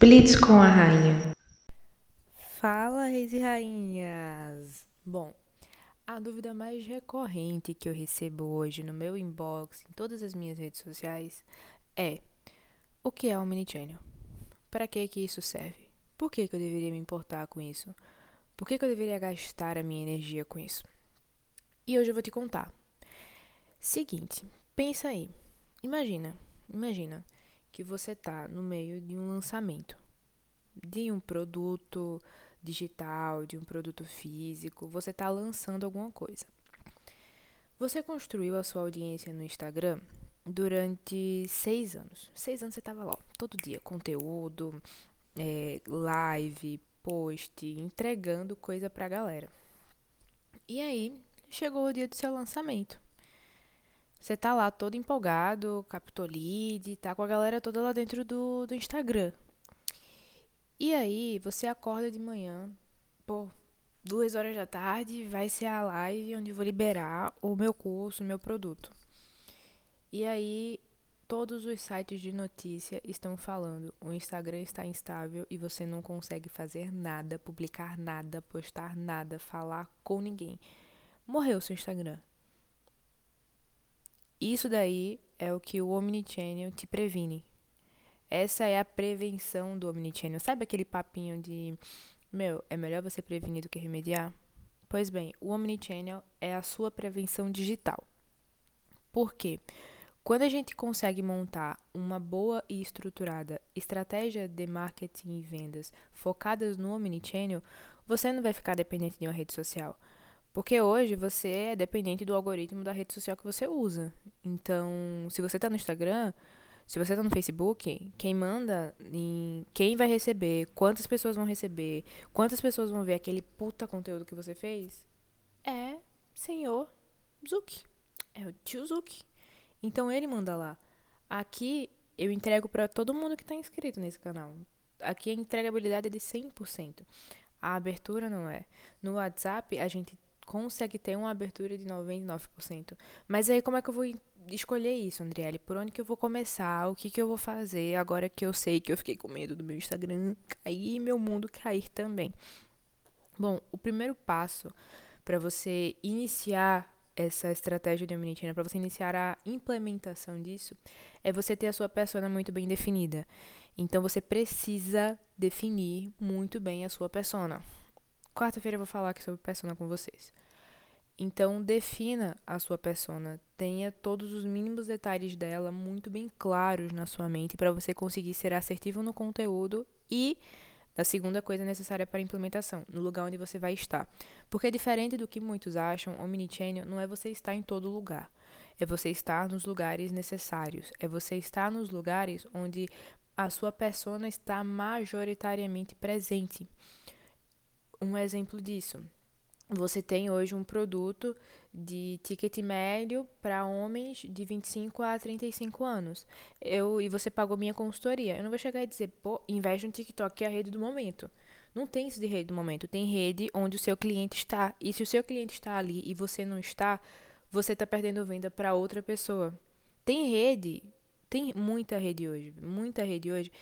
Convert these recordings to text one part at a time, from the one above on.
Blitz com a rainha. Fala, reis e rainhas! Bom, a dúvida mais recorrente que eu recebo hoje no meu inbox, em todas as minhas redes sociais, é: o que é o Omnichannel? Para que que isso serve? Por que, que eu deveria me importar com isso? Por que, que eu deveria gastar a minha energia com isso? E hoje eu vou te contar. Seguinte, pensa aí. Imagina, imagina que você tá no meio de um lançamento de um produto digital, de um produto físico, você está lançando alguma coisa. Você construiu a sua audiência no Instagram durante seis anos. Seis anos você estava lá, todo dia, conteúdo, é, live, post, entregando coisa para a galera. E aí, chegou o dia do seu lançamento. Você tá lá todo empolgado, captou lead, tá com a galera toda lá dentro do, do Instagram. E aí, você acorda de manhã, pô, duas horas da tarde, vai ser a live onde eu vou liberar o meu curso, o meu produto. E aí, todos os sites de notícia estão falando: o Instagram está instável e você não consegue fazer nada, publicar nada, postar nada, falar com ninguém. Morreu seu Instagram. Isso daí é o que o Omnichannel te previne. Essa é a prevenção do Omnichannel. Sabe aquele papinho de, meu, é melhor você prevenir do que remediar? Pois bem, o Omnichannel é a sua prevenção digital. Por quê? Quando a gente consegue montar uma boa e estruturada estratégia de marketing e vendas focadas no Omnichannel, você não vai ficar dependente de uma rede social. Porque hoje você é dependente do algoritmo da rede social que você usa. Então, se você está no Instagram, se você está no Facebook, quem manda em quem vai receber, quantas pessoas vão receber, quantas pessoas vão ver aquele puta conteúdo que você fez, é senhor Zuki. É o tio Zuki. Então ele manda lá. Aqui eu entrego para todo mundo que está inscrito nesse canal. Aqui a entregabilidade é de 100%. A abertura não é. No WhatsApp a gente consegue ter uma abertura de 99%. Mas aí como é que eu vou escolher isso, Andriele? Por onde que eu vou começar? O que que eu vou fazer agora que eu sei que eu fiquei com medo do meu Instagram cair e meu mundo cair também? Bom, o primeiro passo para você iniciar essa estratégia de omnichannel, para você iniciar a implementação disso, é você ter a sua persona muito bem definida. Então você precisa definir muito bem a sua persona. Quarta-feira eu vou falar aqui sobre persona com vocês. Então, defina a sua persona, tenha todos os mínimos detalhes dela muito bem claros na sua mente para você conseguir ser assertivo no conteúdo e a segunda coisa necessária para a implementação, no lugar onde você vai estar. Porque diferente do que muitos acham, Omnichannel não é você estar em todo lugar. É você estar nos lugares necessários. É você estar nos lugares onde a sua persona está majoritariamente presente. Um exemplo disso você tem hoje um produto de ticket médio para homens de 25 a 35 anos. Eu e você pagou minha consultoria. Eu não vou chegar e dizer, pô, investe no TikTok, que é a rede do momento. Não tem isso de rede do momento, tem rede onde o seu cliente está. E se o seu cliente está ali e você não está, você está perdendo venda para outra pessoa. Tem rede, tem muita rede hoje, muita rede hoje,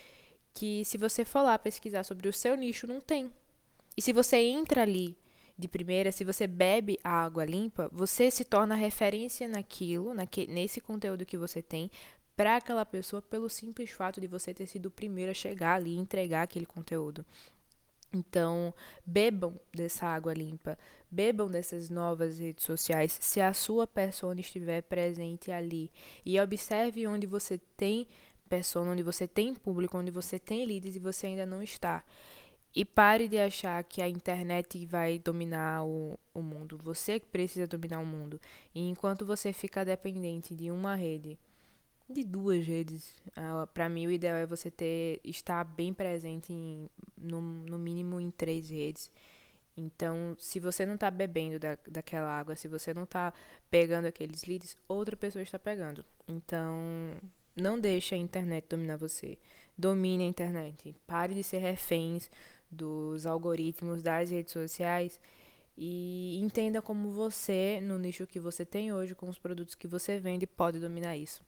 que se você for lá pesquisar sobre o seu nicho, não tem. E se você entra ali de primeira, se você bebe a água limpa, você se torna referência naquilo, naque, nesse conteúdo que você tem, para aquela pessoa pelo simples fato de você ter sido o primeiro a chegar ali e entregar aquele conteúdo. Então, bebam dessa água limpa, bebam dessas novas redes sociais, se a sua persona estiver presente ali. E observe onde você tem persona, onde você tem público, onde você tem leads e você ainda não está. E pare de achar que a internet vai dominar o, o mundo. Você precisa dominar o mundo. E enquanto você fica dependente de uma rede, de duas redes, uh, para mim o ideal é você ter estar bem presente em, no, no mínimo em três redes. Então, se você não está bebendo da, daquela água, se você não está pegando aqueles leads, outra pessoa está pegando. Então, não deixe a internet dominar você. Domine a internet. Pare de ser reféns dos algoritmos das redes sociais e entenda como você, no nicho que você tem hoje, com os produtos que você vende, pode dominar isso.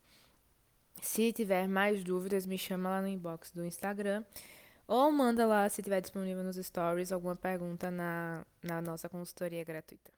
Se tiver mais dúvidas, me chama lá no inbox do Instagram Ou manda lá, se tiver disponível nos stories, alguma pergunta na, na nossa consultoria gratuita.